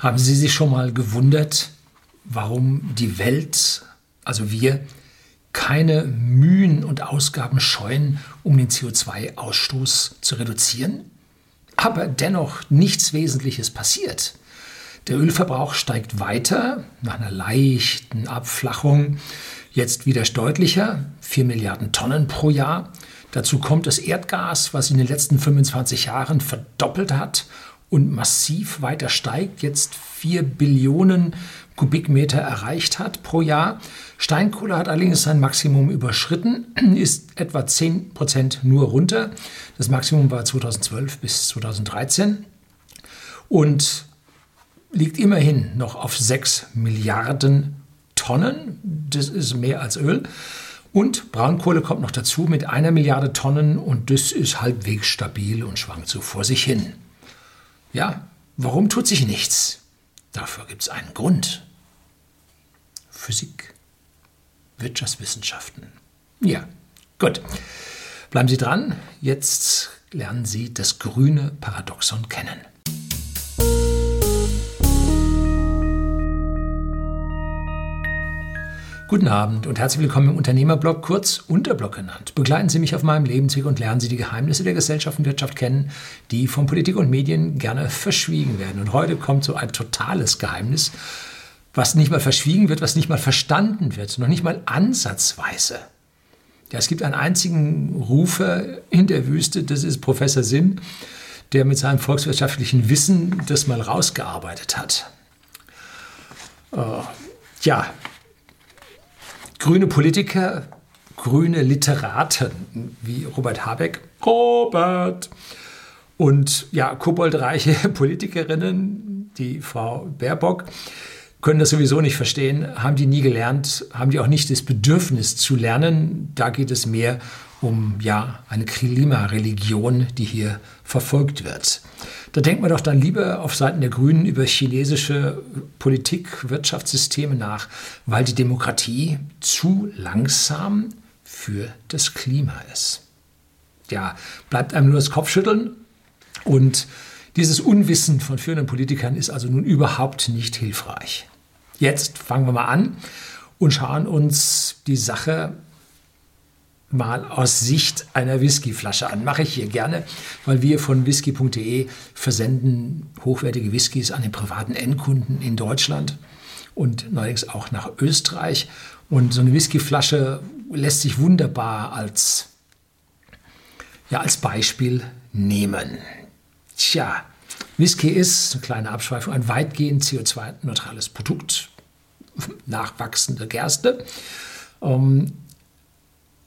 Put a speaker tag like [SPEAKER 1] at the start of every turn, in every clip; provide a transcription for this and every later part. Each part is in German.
[SPEAKER 1] Haben Sie sich schon mal gewundert, warum die Welt, also wir, keine Mühen und Ausgaben scheuen, um den CO2-Ausstoß zu reduzieren? Aber dennoch nichts Wesentliches passiert. Der Ölverbrauch steigt weiter, nach einer leichten Abflachung, jetzt wieder deutlicher, 4 Milliarden Tonnen pro Jahr. Dazu kommt das Erdgas, was in den letzten 25 Jahren verdoppelt hat und massiv weiter steigt, jetzt 4 Billionen Kubikmeter erreicht hat pro Jahr. Steinkohle hat allerdings sein Maximum überschritten, ist etwa 10 Prozent nur runter. Das Maximum war 2012 bis 2013 und liegt immerhin noch auf 6 Milliarden Tonnen. Das ist mehr als Öl. Und Braunkohle kommt noch dazu mit einer Milliarde Tonnen und das ist halbwegs stabil und schwankt so vor sich hin. Ja, warum tut sich nichts? Dafür gibt es einen Grund. Physik, Wirtschaftswissenschaften. Ja, gut. Bleiben Sie dran. Jetzt lernen Sie das grüne Paradoxon kennen. Guten Abend und herzlich willkommen im Unternehmerblog, kurz Unterblog genannt. Begleiten Sie mich auf meinem Lebensweg und lernen Sie die Geheimnisse der Gesellschaft und Wirtschaft kennen, die von Politik und Medien gerne verschwiegen werden. Und heute kommt so ein totales Geheimnis, was nicht mal verschwiegen wird, was nicht mal verstanden wird, noch nicht mal ansatzweise. Ja, es gibt einen einzigen Rufer in der Wüste, das ist Professor Sinn, der mit seinem volkswirtschaftlichen Wissen das mal rausgearbeitet hat. Äh, ja, grüne Politiker, grüne Literaten wie Robert Habeck, Robert und ja, koboldreiche Politikerinnen, die Frau Baerbock, können das sowieso nicht verstehen, haben die nie gelernt, haben die auch nicht das Bedürfnis zu lernen. Da geht es mehr um ja eine Klimareligion, die hier verfolgt wird. Da denkt man doch dann lieber auf Seiten der Grünen über chinesische Politik, Wirtschaftssysteme nach, weil die Demokratie zu langsam für das Klima ist. Ja, bleibt einem nur das Kopfschütteln und dieses Unwissen von führenden Politikern ist also nun überhaupt nicht hilfreich. Jetzt fangen wir mal an und schauen uns die Sache mal aus Sicht einer Whiskyflasche an. Mache ich hier gerne, weil wir von whisky.de versenden hochwertige Whiskys an den privaten Endkunden in Deutschland und neuerdings auch nach Österreich. Und so eine Whiskyflasche lässt sich wunderbar als, ja, als Beispiel nehmen. Tja, Whisky ist, eine kleine Abschweifung, ein weitgehend CO2-neutrales Produkt, nachwachsende Gerste. Ähm,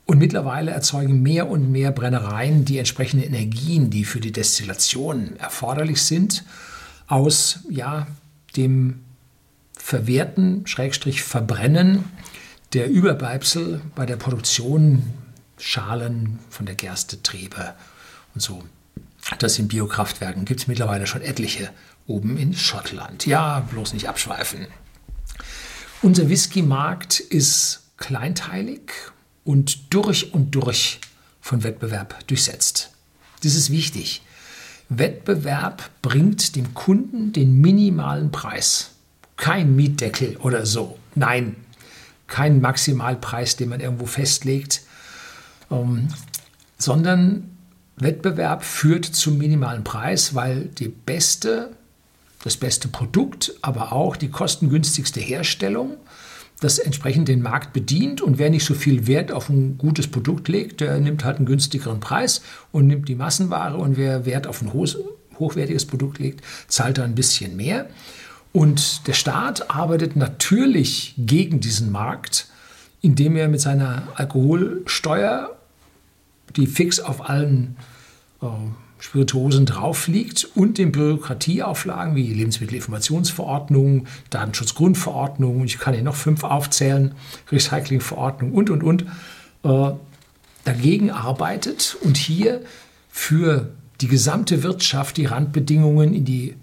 [SPEAKER 1] und mittlerweile erzeugen mehr und mehr Brennereien die entsprechenden Energien, die für die Destillation erforderlich sind, aus ja, dem Verwerten, Schrägstrich Verbrennen der Überbleibsel bei der Produktion Schalen von der Gerste, Trebe und so. Das in Biokraftwerken gibt es mittlerweile schon etliche oben in Schottland. Ja, bloß nicht abschweifen. Unser Whisky-Markt ist kleinteilig und durch und durch von Wettbewerb durchsetzt. Das ist wichtig. Wettbewerb bringt dem Kunden den minimalen Preis. Kein Mietdeckel oder so. Nein, kein Maximalpreis, den man irgendwo festlegt, ähm, sondern Wettbewerb führt zum minimalen Preis, weil die beste, das beste Produkt, aber auch die kostengünstigste Herstellung das entsprechend den Markt bedient und wer nicht so viel Wert auf ein gutes Produkt legt, der nimmt halt einen günstigeren Preis und nimmt die Massenware und wer Wert auf ein hochwertiges Produkt legt, zahlt da ein bisschen mehr. Und der Staat arbeitet natürlich gegen diesen Markt, indem er mit seiner Alkoholsteuer, die fix auf allen äh, Spirituosen drauf liegt und den Bürokratieauflagen wie Lebensmittelinformationsverordnung, Datenschutzgrundverordnung, ich kann hier noch fünf aufzählen, Recyclingverordnung und, und, und, äh, dagegen arbeitet und hier für die gesamte Wirtschaft die Randbedingungen in die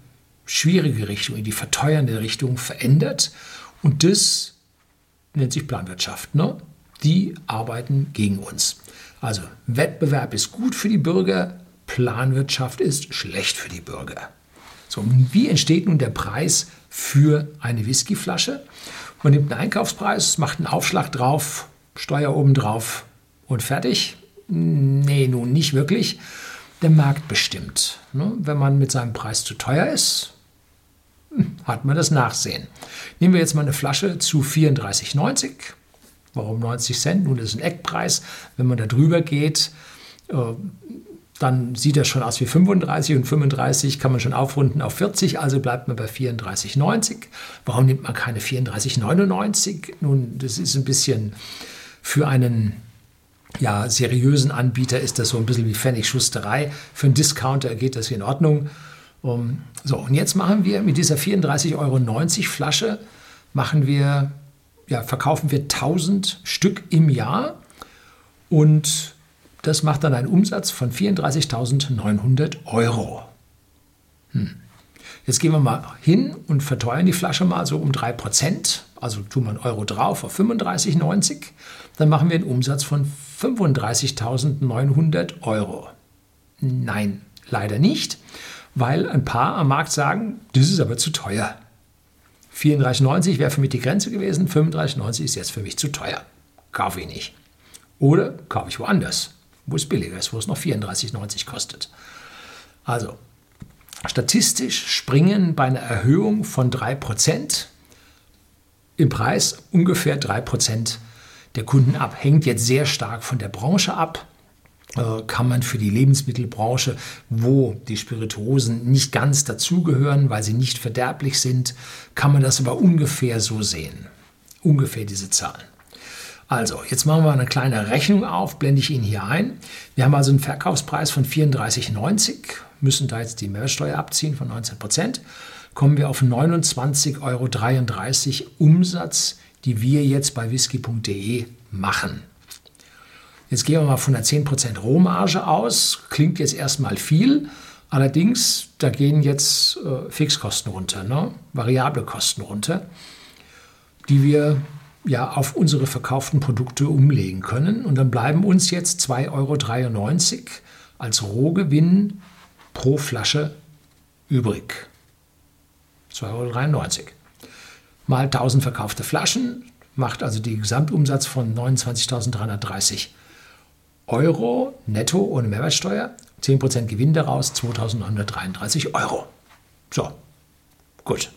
[SPEAKER 1] schwierige Richtung, in die verteuernde Richtung verändert. Und das nennt sich Planwirtschaft. Ne? Die arbeiten gegen uns. Also Wettbewerb ist gut für die Bürger, Planwirtschaft ist schlecht für die Bürger. So, wie entsteht nun der Preis für eine Whiskyflasche. Man nimmt einen Einkaufspreis, macht einen Aufschlag drauf, Steuer oben drauf und fertig. Nee, nun nicht wirklich. Der Markt bestimmt. Ne? Wenn man mit seinem Preis zu teuer ist, hat man das Nachsehen. Nehmen wir jetzt mal eine Flasche zu 34,90. Warum 90 Cent? Nun, das ist ein Eckpreis. Wenn man da drüber geht, äh, dann sieht das schon aus wie 35 und 35 kann man schon aufrunden auf 40, also bleibt man bei 34,90. Warum nimmt man keine 34,99? Nun, das ist ein bisschen für einen ja, seriösen Anbieter ist das so ein bisschen wie Pfennig-Schusterei. Für einen Discounter geht das in Ordnung. Um, so, und jetzt machen wir mit dieser 34,90 Euro Flasche, machen wir, ja, verkaufen wir 1000 Stück im Jahr und das macht dann einen Umsatz von 34.900 Euro. Hm. Jetzt gehen wir mal hin und verteuern die Flasche mal so um 3%. Also tun wir einen Euro drauf auf 35,90. Dann machen wir einen Umsatz von 35.900 Euro. Nein, leider nicht, weil ein paar am Markt sagen, das ist aber zu teuer. 34,90 wäre für mich die Grenze gewesen, 35,90 ist jetzt für mich zu teuer. Kaufe ich nicht. Oder kaufe ich woanders, wo es billiger ist, wo es noch 34,90 kostet. Also, statistisch springen bei einer Erhöhung von 3% im Preis ungefähr 3% der Kunden ab. Hängt jetzt sehr stark von der Branche ab. Äh, kann man für die Lebensmittelbranche, wo die Spirituosen nicht ganz dazugehören, weil sie nicht verderblich sind, kann man das aber ungefähr so sehen. Ungefähr diese Zahlen. Also, jetzt machen wir eine kleine Rechnung auf, blende ich Ihnen hier ein. Wir haben also einen Verkaufspreis von 34,90, müssen da jetzt die Mehrwertsteuer abziehen von 19 Prozent, kommen wir auf 29,33 Euro Umsatz die wir jetzt bei whisky.de machen. Jetzt gehen wir mal von der 10% Rohmarge aus. Klingt jetzt erstmal viel. Allerdings, da gehen jetzt äh, Fixkosten runter, ne? variable Kosten runter, die wir ja auf unsere verkauften Produkte umlegen können. Und dann bleiben uns jetzt 2,93 Euro als Rohgewinn pro Flasche übrig. 2,93 Euro mal 1000 verkaufte Flaschen, macht also den Gesamtumsatz von 29.330 Euro netto ohne Mehrwertsteuer. 10% Gewinn daraus, 2.933 Euro. So, gut.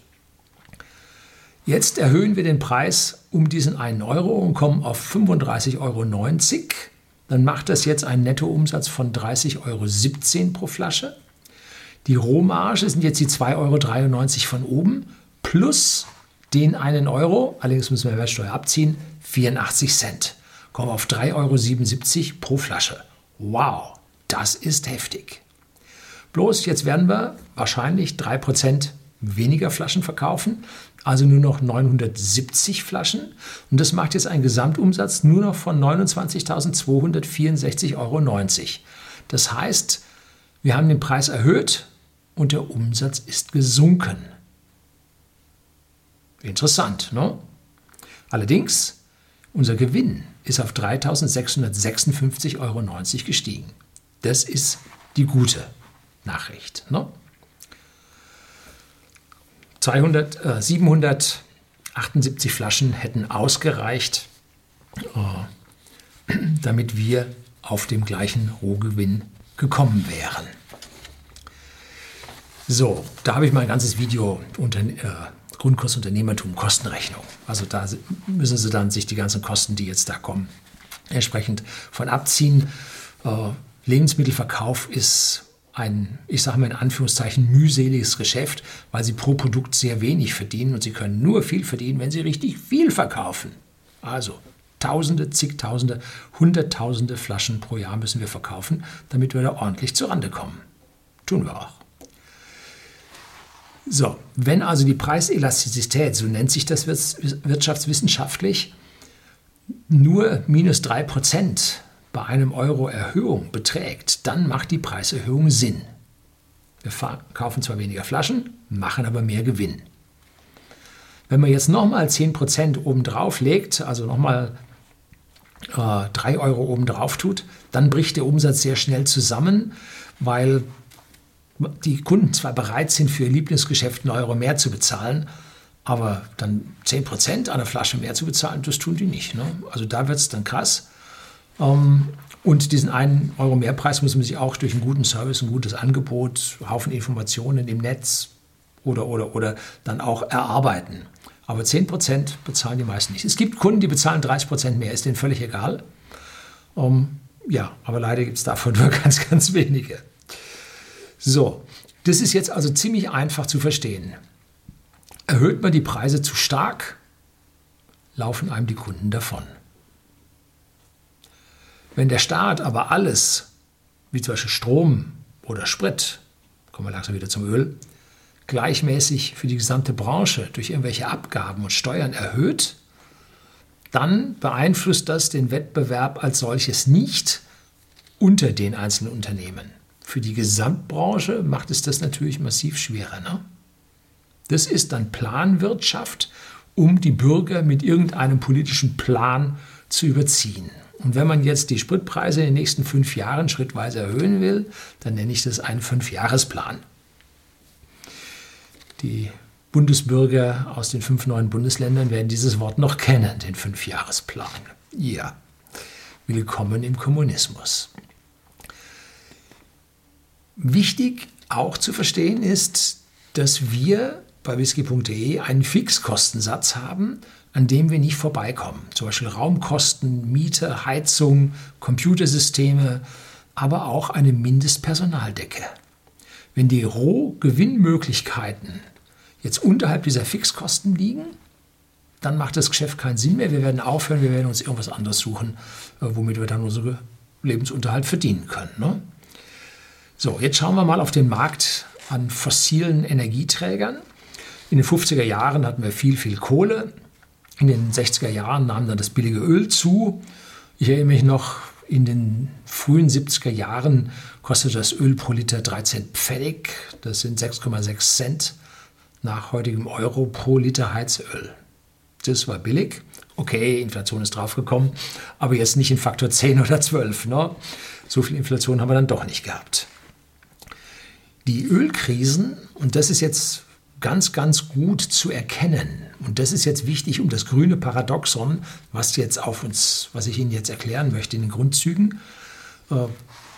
[SPEAKER 1] Jetzt erhöhen wir den Preis um diesen 1 Euro und kommen auf 35,90 Euro. Dann macht das jetzt einen Nettoumsatz von 30,17 Euro pro Flasche. Die Rohmarge sind jetzt die 2,93 Euro von oben plus den einen Euro, allerdings müssen wir Mehrwertsteuer abziehen, 84 Cent. Kommen auf 3,77 Euro pro Flasche. Wow, das ist heftig. Bloß jetzt werden wir wahrscheinlich 3% weniger Flaschen verkaufen, also nur noch 970 Flaschen. Und das macht jetzt einen Gesamtumsatz nur noch von 29.264,90 Euro. Das heißt, wir haben den Preis erhöht und der Umsatz ist gesunken. Interessant, ne? Allerdings, unser Gewinn ist auf 3.656,90 Euro gestiegen. Das ist die gute Nachricht. Ne? 200, äh, 778 Flaschen hätten ausgereicht, äh, damit wir auf dem gleichen Rohgewinn gekommen wären. So, da habe ich mal ein ganzes Video unter, äh, Grundkurs Unternehmertum Kostenrechnung. Also da müssen Sie dann sich die ganzen Kosten, die jetzt da kommen, entsprechend von abziehen. Äh, Lebensmittelverkauf ist ein, ich sage mal in Anführungszeichen, mühseliges Geschäft, weil Sie pro Produkt sehr wenig verdienen und Sie können nur viel verdienen, wenn Sie richtig viel verkaufen. Also Tausende, zigtausende, hunderttausende Flaschen pro Jahr müssen wir verkaufen, damit wir da ordentlich zurande kommen. Tun wir auch. So, wenn also die Preiselastizität, so nennt sich das wirtschaftswissenschaftlich, nur minus 3% bei einem Euro Erhöhung beträgt, dann macht die Preiserhöhung Sinn. Wir kaufen zwar weniger Flaschen, machen aber mehr Gewinn. Wenn man jetzt nochmal 10% obendrauf legt, also nochmal äh, 3 Euro obendrauf tut, dann bricht der Umsatz sehr schnell zusammen, weil die Kunden zwar bereit sind, für ihr Lieblingsgeschäft einen Euro mehr zu bezahlen, Aber dann 10% an der Flasche mehr zu bezahlen, das tun die nicht. Ne? Also da wird es dann krass. Ähm, und diesen einen Euro Mehrpreis muss man sich auch durch einen guten Service, ein gutes Angebot, Haufen Informationen im Netz oder, oder, oder dann auch erarbeiten. Aber 10% bezahlen die meisten nicht. Es gibt Kunden, die bezahlen 30% mehr, ist denen völlig egal. Um, ja, aber leider gibt es davon nur ganz, ganz wenige. So, das ist jetzt also ziemlich einfach zu verstehen. Erhöht man die Preise zu stark, laufen einem die Kunden davon. Wenn der Staat aber alles, wie zum Beispiel Strom oder Sprit, kommen wir langsam wieder zum Öl, gleichmäßig für die gesamte Branche durch irgendwelche Abgaben und Steuern erhöht, dann beeinflusst das den Wettbewerb als solches nicht unter den einzelnen Unternehmen. Für die Gesamtbranche macht es das natürlich massiv schwerer. Ne? Das ist dann Planwirtschaft, um die Bürger mit irgendeinem politischen Plan zu überziehen. Und wenn man jetzt die Spritpreise in den nächsten fünf Jahren schrittweise erhöhen will, dann nenne ich das einen Fünfjahresplan. Die Bundesbürger aus den fünf neuen Bundesländern werden dieses Wort noch kennen, den Fünfjahresplan. Ja, willkommen im Kommunismus. Wichtig auch zu verstehen ist, dass wir bei whisky.de einen Fixkostensatz haben, an dem wir nicht vorbeikommen. Zum Beispiel Raumkosten, Miete, Heizung, Computersysteme, aber auch eine Mindestpersonaldecke. Wenn die Rohgewinnmöglichkeiten jetzt unterhalb dieser Fixkosten liegen, dann macht das Geschäft keinen Sinn mehr. Wir werden aufhören, wir werden uns irgendwas anderes suchen, äh, womit wir dann unseren Lebensunterhalt verdienen können. Ne? So, jetzt schauen wir mal auf den Markt an fossilen Energieträgern. In den 50er Jahren hatten wir viel, viel Kohle. In den 60er Jahren nahm dann das billige Öl zu. Ich erinnere mich noch, in den frühen 70er Jahren kostete das Öl pro Liter 13 Pfennig. Das sind 6,6 Cent nach heutigem Euro pro Liter Heizöl. Das war billig. Okay, Inflation ist draufgekommen, aber jetzt nicht in Faktor 10 oder 12. Ne? So viel Inflation haben wir dann doch nicht gehabt. Die Ölkrisen, und das ist jetzt ganz, ganz gut zu erkennen. Und das ist jetzt wichtig, um das grüne Paradoxon, was jetzt auf uns, was ich Ihnen jetzt erklären möchte in den Grundzügen, äh,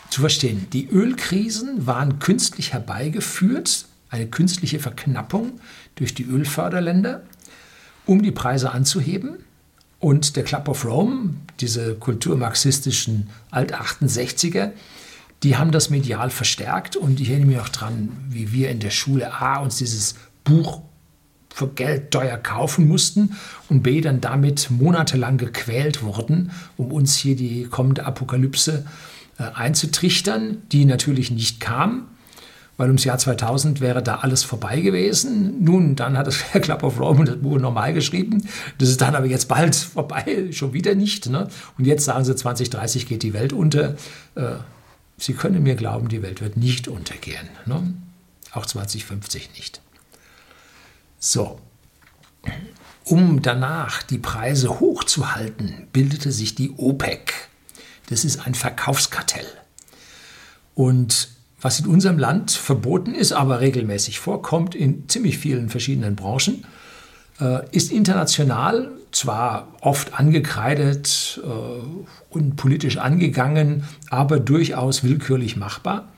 [SPEAKER 1] zu verstehen. Die Ölkrisen waren künstlich herbeigeführt, eine künstliche Verknappung durch die Ölförderländer, um die Preise anzuheben. Und der Club of Rome, diese kulturmarxistischen Alt-68er, die haben das medial verstärkt. Und ich erinnere mich auch daran, wie wir in der Schule A uns dieses Buch für Geld teuer kaufen mussten und B dann damit monatelang gequält wurden, um uns hier die kommende Apokalypse äh, einzutrichtern, die natürlich nicht kam, weil ums Jahr 2000 wäre da alles vorbei gewesen. Nun, dann hat das Club of Rome das Buch normal geschrieben. Das ist dann aber jetzt bald vorbei, schon wieder nicht. Ne? Und jetzt sagen sie, 2030 geht die Welt unter. Äh, sie können mir glauben, die Welt wird nicht untergehen. Ne? Auch 2050 nicht. So, um danach die Preise hochzuhalten, bildete sich die OPEC. Das ist ein Verkaufskartell. Und was in unserem Land verboten ist, aber regelmäßig vorkommt in ziemlich vielen verschiedenen Branchen, äh, ist international zwar oft angekreidet äh, und politisch angegangen, aber durchaus willkürlich machbar.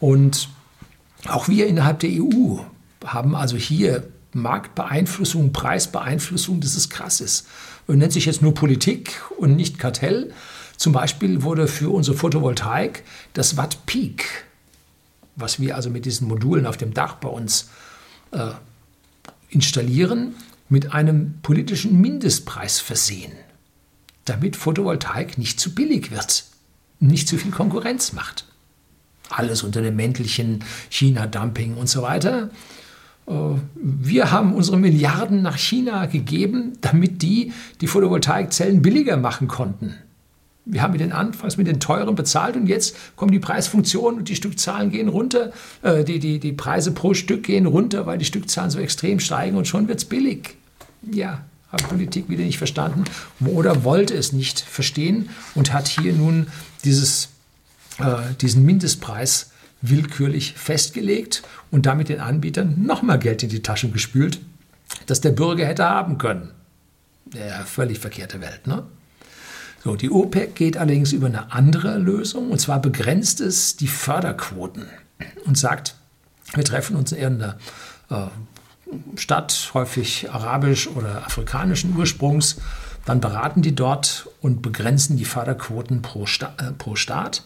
[SPEAKER 1] Und auch wir innerhalb der EU haben also hier Marktbeeinflussung, Preisbeeinflussung, das ist krasses. Und nennt sich jetzt nur Politik und nicht Kartell. Zum Beispiel wurde für unsere Photovoltaik das Watt Peak, was wir also mit diesen Modulen auf dem Dach bei uns äh, installieren, mit einem politischen Mindestpreis versehen, damit Photovoltaik nicht zu billig wird, nicht zu viel Konkurrenz macht. Alles unter dem Mäntelchen China-Dumping und so weiter. Äh, wir haben unsere Milliarden nach China gegeben, damit die die Photovoltaikzellen billiger machen konnten. Wir haben mit den anfangs mit den teuren bezahlt und jetzt kommen die Preisfunktionen und die Stückzahlen gehen runter, äh, die, die, die Preise pro Stück gehen runter, weil die Stückzahlen so extrem steigen und schon wird es billig. Ja, hat Politik wieder nicht verstanden oder wollte es nicht verstehen und hat hier nun dieses, äh, diesen Mindestpreis willkürlich festgelegt und damit den Anbietern nochmal Geld in die Taschen gespült, das der Bürger hätte haben können. Ja, völlig verkehrte Welt, ne? So, die OPEC geht allerdings über eine andere Lösung und zwar begrenzt es die Förderquoten und sagt, wir treffen uns in irgendeiner äh, Stadt, häufig arabisch oder afrikanischen Ursprungs, dann beraten die dort und begrenzen die Förderquoten pro, Sta äh, pro Staat.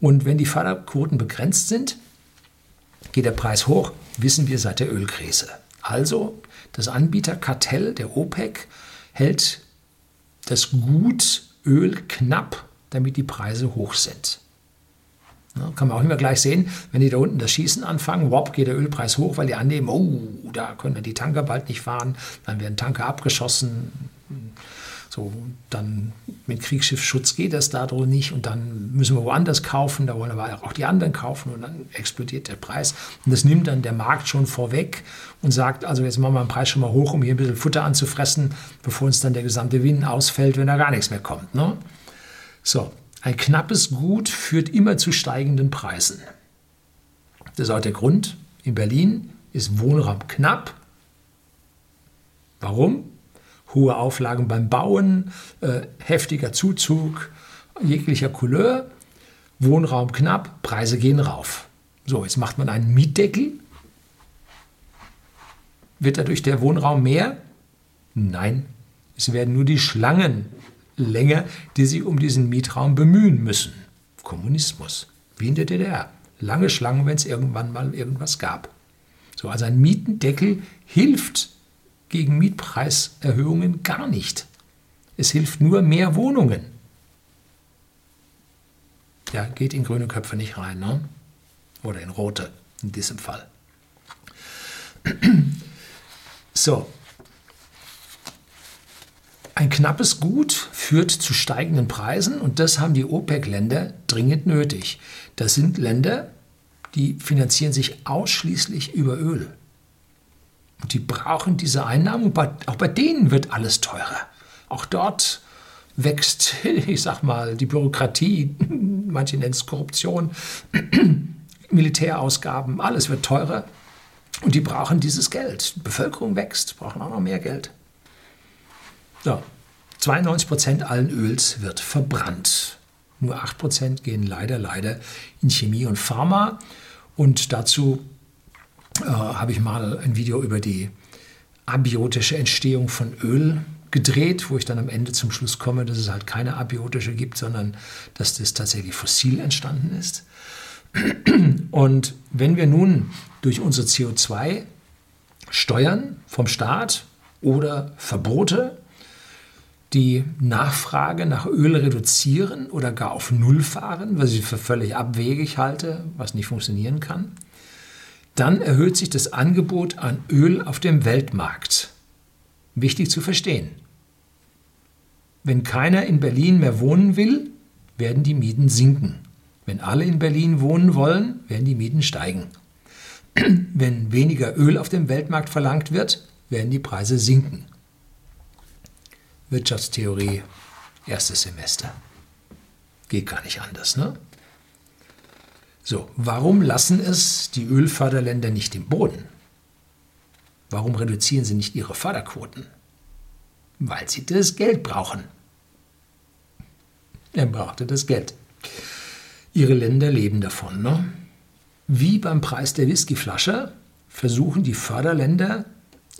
[SPEAKER 1] Und wenn die Förderquoten begrenzt sind, geht der Preis hoch, wissen wir seit der Ölkrise. Also das Anbieterkartell der OPEC hält das Gut Öl knapp, damit die Preise hoch sind. Ja, kann man auch immer gleich sehen, wenn die da unten das Schießen anfangen, wop, geht der Ölpreis hoch, weil die annehmen, oh, da können die Tanker bald nicht fahren, dann werden Tanker abgeschossen, so, dann mit Kriegsschiffschutz geht das da drin nicht und dann müssen wir woanders kaufen, da wollen aber auch die anderen kaufen und dann explodiert der Preis. Und das nimmt dann der Markt schon vorweg und sagt, also jetzt machen wir den Preis schon mal hoch, um hier ein bisschen Futter anzufressen, bevor uns dann der gesamte Gewinn ausfällt, wenn da gar nichts mehr kommt. Ne? So, ein knappes Gut führt immer zu steigenden Preisen. Das ist auch der Grund. In Berlin ist Wohnraum knapp. Warum? Hohe Auflagen beim Bauen, äh, heftiger Zuzug jeglicher Couleur, Wohnraum knapp, Preise gehen rauf. So, jetzt macht man einen Mietdeckel. Wird dadurch der Wohnraum mehr? Nein, es werden nur die Schlangen länger, die sich um diesen Mietraum bemühen müssen. Kommunismus, wie in der DDR. Lange Schlangen, wenn es irgendwann mal irgendwas gab. So, also ein Mietendeckel hilft gegen Mietpreiserhöhungen gar nicht. Es hilft nur mehr Wohnungen. Ja, geht in grüne Köpfe nicht rein, ne? Oder in rote, in diesem Fall. So. Ein knappes Gut führt zu steigenden Preisen und das haben die OPEC-Länder dringend nötig. Das sind Länder, die finanzieren sich ausschließlich über Öl. Die brauchen diese Einnahmen. Und auch bei denen wird alles teurer. Auch dort wächst, ich sag mal, die Bürokratie, manche nennen es Korruption, Militärausgaben, alles wird teurer. Und die brauchen dieses Geld. Die Bevölkerung wächst, brauchen auch noch mehr Geld. So, 92 Prozent allen Öls wird verbrannt. Nur 8 Prozent gehen leider, leider in Chemie und Pharma. Und dazu äh, habe ich mal ein Video über die abiotische Entstehung von Öl gedreht, wo ich dann am Ende zum Schluss komme, dass es halt keine abiotische gibt, sondern dass das tatsächlich fossil entstanden ist. Und wenn wir nun durch unsere CO2-Steuern vom Staat oder Verbote die Nachfrage nach Öl reduzieren oder gar auf Null fahren, was ich für völlig abwegig halte, was nicht funktionieren kann, dann erhöht sich das Angebot an Öl auf dem Weltmarkt. Wichtig zu verstehen. Wenn keiner in Berlin mehr wohnen will, werden die Mieten sinken. Wenn alle in Berlin wohnen wollen, werden die Mieten steigen. Wenn weniger Öl auf dem Weltmarkt verlangt wird, werden die Preise sinken. Wirtschaftstheorie, erstes Semester. Geht gar nicht anders, ne? So, warum lassen es die Ölförderländer nicht im Boden? Warum reduzieren sie nicht ihre Förderquoten? Weil sie das Geld brauchen. Er brauchte das Geld. Ihre Länder leben davon. Ne? Wie beim Preis der Whiskyflasche versuchen die Förderländer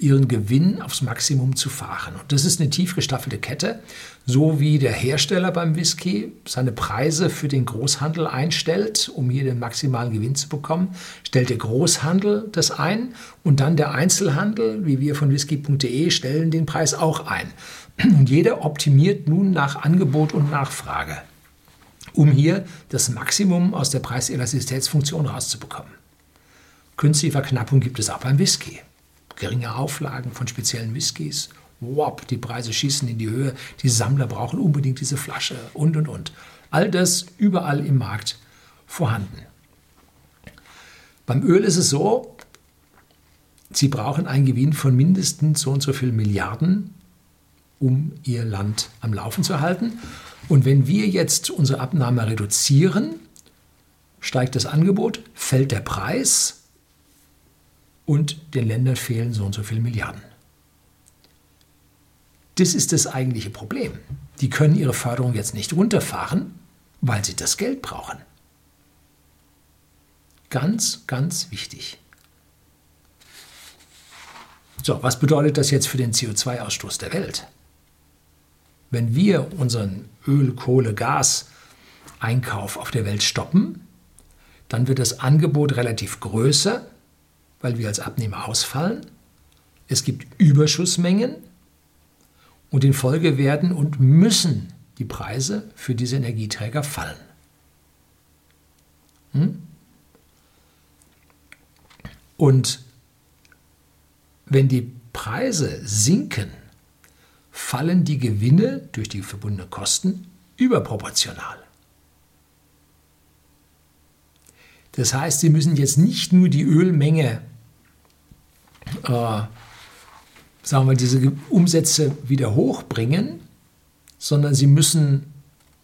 [SPEAKER 1] ihren Gewinn aufs Maximum zu fahren. Und das ist eine tief gestaffelte Kette, so wie der Hersteller beim Whisky seine Preise für den Großhandel einstellt, um hier den maximalen Gewinn zu bekommen, stellt der Großhandel das ein und dann der Einzelhandel, wie wir von whisky.de, stellen den Preis auch ein. Und jeder optimiert nun nach Angebot und Nachfrage, um hier das Maximum aus der Preiselasticitätsfunktion rauszubekommen. Künstliche Verknappung gibt es auch beim Whisky geringe Auflagen von speziellen Whiskys. Wop, die Preise schießen in die Höhe, die Sammler brauchen unbedingt diese Flasche und und und. All das überall im Markt vorhanden. Beim Öl ist es so, sie brauchen einen Gewinn von mindestens so und so viel Milliarden, um ihr Land am Laufen zu halten. Und wenn wir jetzt unsere Abnahme reduzieren, steigt das Angebot, fällt der Preis und den Ländern fehlen so und so viele Milliarden. Das ist das eigentliche Problem. Die können ihre Förderung jetzt nicht runterfahren, weil sie das Geld brauchen. Ganz, ganz wichtig. So, was bedeutet das jetzt für den CO2-Ausstoß der Welt? Wenn wir unseren Öl, Kohle, Gas-Einkauf auf der Welt stoppen, dann wird das Angebot relativ größer, weil wir als Abnehmer ausfallen. Es gibt Überschussmengen und in Folge werden und müssen die Preise für diese Energieträger fallen. Hm? Und wenn die Preise sinken, fallen die Gewinne durch die verbundenen Kosten überproportional. Das heißt, Sie müssen jetzt nicht nur die Ölmenge, äh, sagen wir, diese Umsätze wieder hochbringen, sondern Sie müssen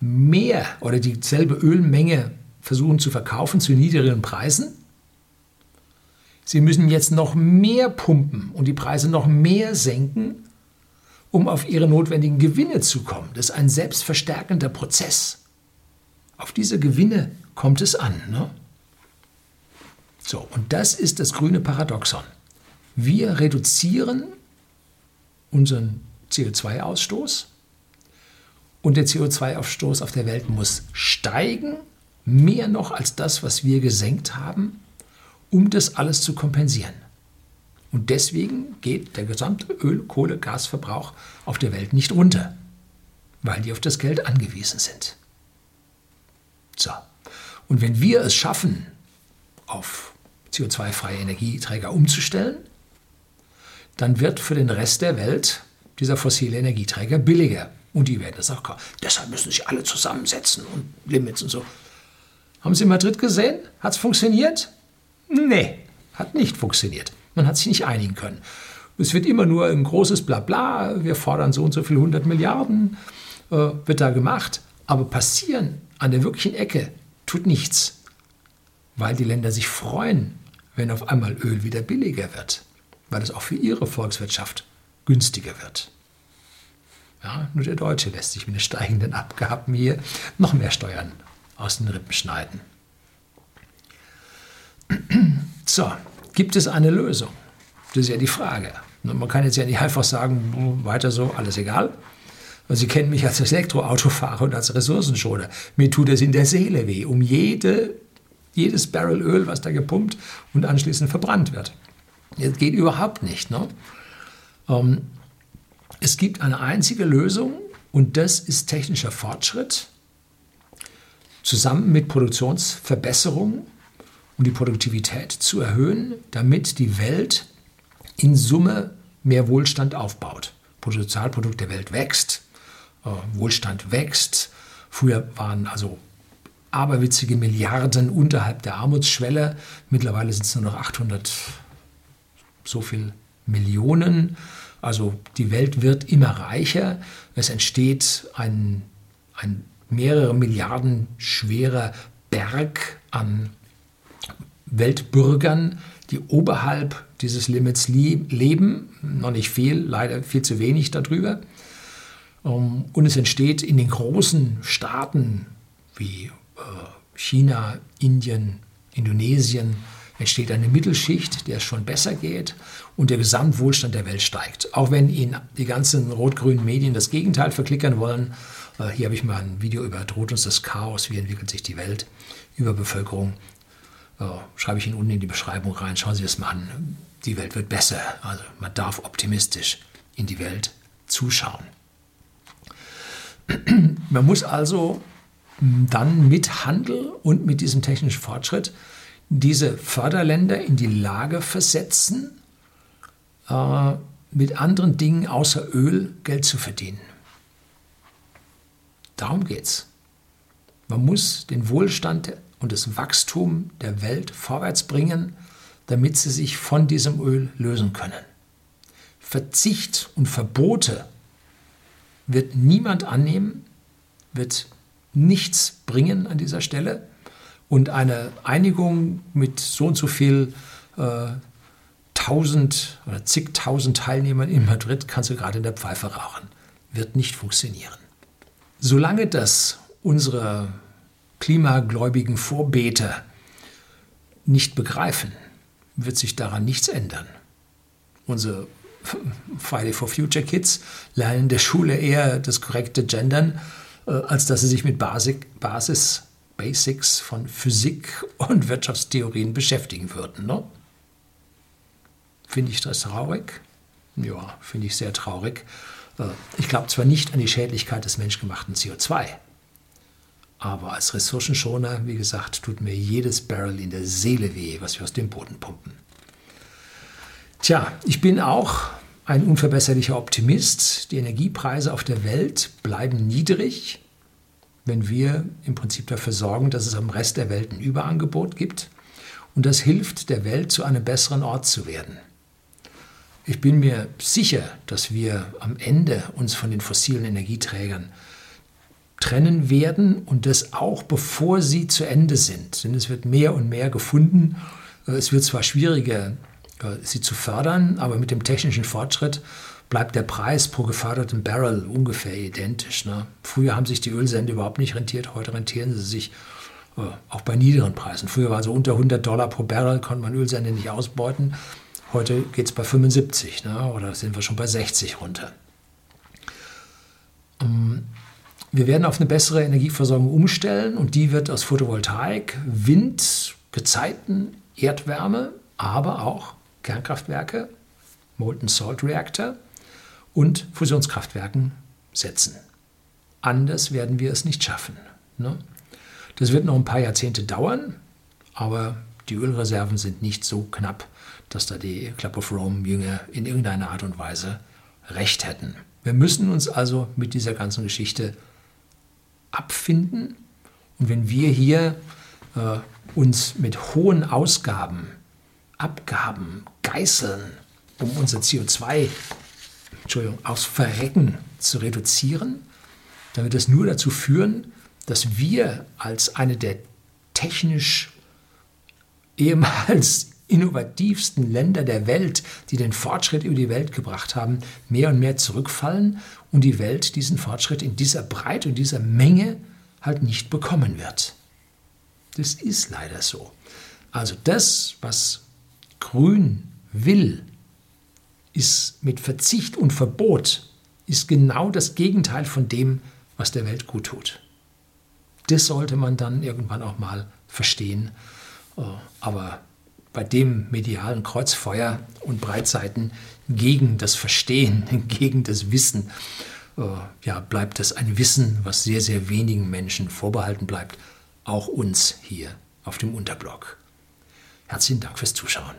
[SPEAKER 1] mehr oder dieselbe Ölmenge versuchen zu verkaufen zu niedrigeren Preisen. Sie müssen jetzt noch mehr pumpen und die Preise noch mehr senken, um auf ihre notwendigen Gewinne zu kommen. Das ist ein selbstverstärkender Prozess. Auf diese Gewinne kommt es an. Ne? So, und das ist das grüne Paradoxon. Wir reduzieren unseren CO2-Ausstoß und der CO2-Ausstoß auf der Welt muss steigen, mehr noch als das, was wir gesenkt haben, um das alles zu kompensieren. Und deswegen geht der gesamte Öl-, Kohle-, Gasverbrauch auf der Welt nicht runter, weil die auf das Geld angewiesen sind. So. Und wenn wir es schaffen, auf CO2-freie Energieträger umzustellen, dann wird für den Rest der Welt dieser fossile Energieträger billiger. Und die werden das auch kaufen. Deshalb müssen sich alle zusammensetzen und Limits und so. Haben Sie in Madrid gesehen? Hat es funktioniert? Nee, hat nicht funktioniert. Man hat sich nicht einigen können. Es wird immer nur ein großes Blabla, wir fordern so und so viel 100 Milliarden, äh, wird da gemacht. Aber passieren an der wirklichen Ecke tut nichts, weil die Länder sich freuen, wenn auf einmal Öl wieder billiger wird, weil es auch für ihre Volkswirtschaft günstiger wird. Ja, nur der Deutsche lässt sich mit den steigenden Abgaben hier noch mehr Steuern aus den Rippen schneiden. So, Gibt es eine Lösung? Das ist ja die Frage. Man kann jetzt ja nicht einfach sagen, weiter so, alles egal. Und Sie kennen mich als Elektroautofahrer und als Ressourcenschoner. Mir tut es in der Seele weh, um jede, jedes Barrel Öl, was da gepumpt und anschließend verbrannt wird. Das geht überhaupt nicht. Ne? Ähm, es gibt eine einzige Lösung und das ist technischer Fortschritt zusammen mit Produktionsverbesserungen um die Produktivität zu erhöhen, damit die Welt in Summe mehr Wohlstand aufbaut. Bruttosozialprodukt der Welt wächst, äh, Wohlstand wächst. Früher waren also aberwitzige Milliarden unterhalb der Armutsschwelle. Mittlerweile sind es nur noch 800 so viel Millionen. Also die Welt wird immer reicher. Es entsteht ein, ein mehrere Milliarden schwerer Berg an Weltbürgern, die oberhalb dieses Limits leben. Noch nicht viel, leider viel zu wenig darüber. Ähm, und es entsteht in den großen Staaten wie äh, China, Indien, Indonesien, entsteht eine Mittelschicht, der es schon besser geht und der Gesamtwohlstand der Welt steigt. Auch wenn Ihnen die ganzen rot-grünen Medien das Gegenteil verklickern wollen. Äh, hier habe ich mal ein Video über Droht uns das Chaos, wie entwickelt sich die Welt, über Bevölkerung. Ja, schreibe ich Ihnen unten in die Beschreibung rein. Schauen Sie es mal an. Die Welt wird besser. Also man darf optimistisch in die Welt zuschauen. Man muss also dann mit Handel und mit diesem technischen Fortschritt diese Förderländer in die Lage versetzen, äh, mit anderen Dingen außer Öl Geld zu verdienen. Darum geht es. Man muss den Wohlstand und das Wachstum der Welt vorwärts bringen, damit sie sich von diesem Öl lösen können. Verzicht und Verbote wird niemand annehmen, wird nichts bringen an dieser Stelle. Und eine Einigung mit so und so viel äh, tausend oder zigtausend Teilnehmern in Madrid kannst du gerade in der Pfeife rauchen. wird nicht funktionieren. Solange das unsere klimagläubigen Vorbeter nicht begreifen, wird sich daran nichts ändern. Unsere Friday for Future Kids lernen in der Schule eher das korrekte Gendern, äh, als dass sie sich mit Basic, Basis, Basics von Physik und Wirtschaftstheorien beschäftigen würden. Ne? Finde ich das traurig? Ja, finde ich sehr traurig. Äh, ich glaube zwar nicht an die Schädlichkeit des menschgemachten CO2, aber als Ressourcenschoner, wie gesagt, tut mir jedes Barrel in der Seele weh, was wir aus dem Boden pumpen. Tja, ich bin auch ein unverbesserlicher Optimist. Die Energiepreise auf der Welt bleiben niedrig, wenn wir im Prinzip dafür sorgen, dass es am Rest der Welt ein Überangebot gibt. Und das hilft der Welt, zu einem besseren Ort zu werden. Ich bin mir sicher, dass wir am Ende uns von den fossilen Energieträgern trennen werden und das auch bevor sie zu Ende sind. Denn es wird mehr und mehr gefunden. Es wird zwar schwieriger, äh, sie zu fördern, aber mit dem technischen Fortschritt bleibt der Preis pro geförderten Barrel ungefähr identisch. Ne? Früher haben sich die Ölsende überhaupt nicht rentiert, heute rentieren sie sich äh, auch bei niederen Preisen. Früher war so unter 100 Dollar pro Barrel, konnte man Ölsende nicht ausbeuten. Heute geht es bei 75 ne? oder sind wir schon bei 60 runter. Ähm, wir werden auf eine bessere Energieversorgung umstellen und die wird aus Photovoltaik, Wind, Gezeiten, Erdwärme, aber auch Kernkraftwerke, Molten Salt Reactor und Fusionskraftwerken setzen. Anders werden wir es nicht schaffen. Ne? Das wird noch ein paar Jahrzehnte dauern, aber die Ölreserven sind nicht so knapp, dass da die Club of Rome-Jünger in irgendeiner Art und Weise recht hätten. Wir müssen uns also mit dieser ganzen Geschichte abfinden. Und wenn wir hier äh, uns mit hohen Ausgaben, Abgaben geißeln, um unser CO2 Entschuldigung, aufs Verrecken zu reduzieren, dann wird das nur dazu führen, dass wir als eine der technisch ehemals innovativsten Länder der Welt, die den Fortschritt über die Welt gebracht haben, mehr und mehr zurückfallen und die Welt diesen Fortschritt in dieser Breite und dieser Menge halt nicht bekommen wird. Das ist leider so. Also das, was Grün will, ist mit Verzicht und Verbot, ist genau das Gegenteil von dem, was der Welt gut tut. Das sollte man dann irgendwann auch mal verstehen. Äh, aber bei dem medialen Kreuzfeuer und Breitseiten gegen das Verstehen, gegen das Wissen, äh, ja, bleibt es ein Wissen, was sehr, sehr wenigen Menschen vorbehalten bleibt, auch uns hier auf dem Unterblock. Herzlichen Dank fürs Zuschauen.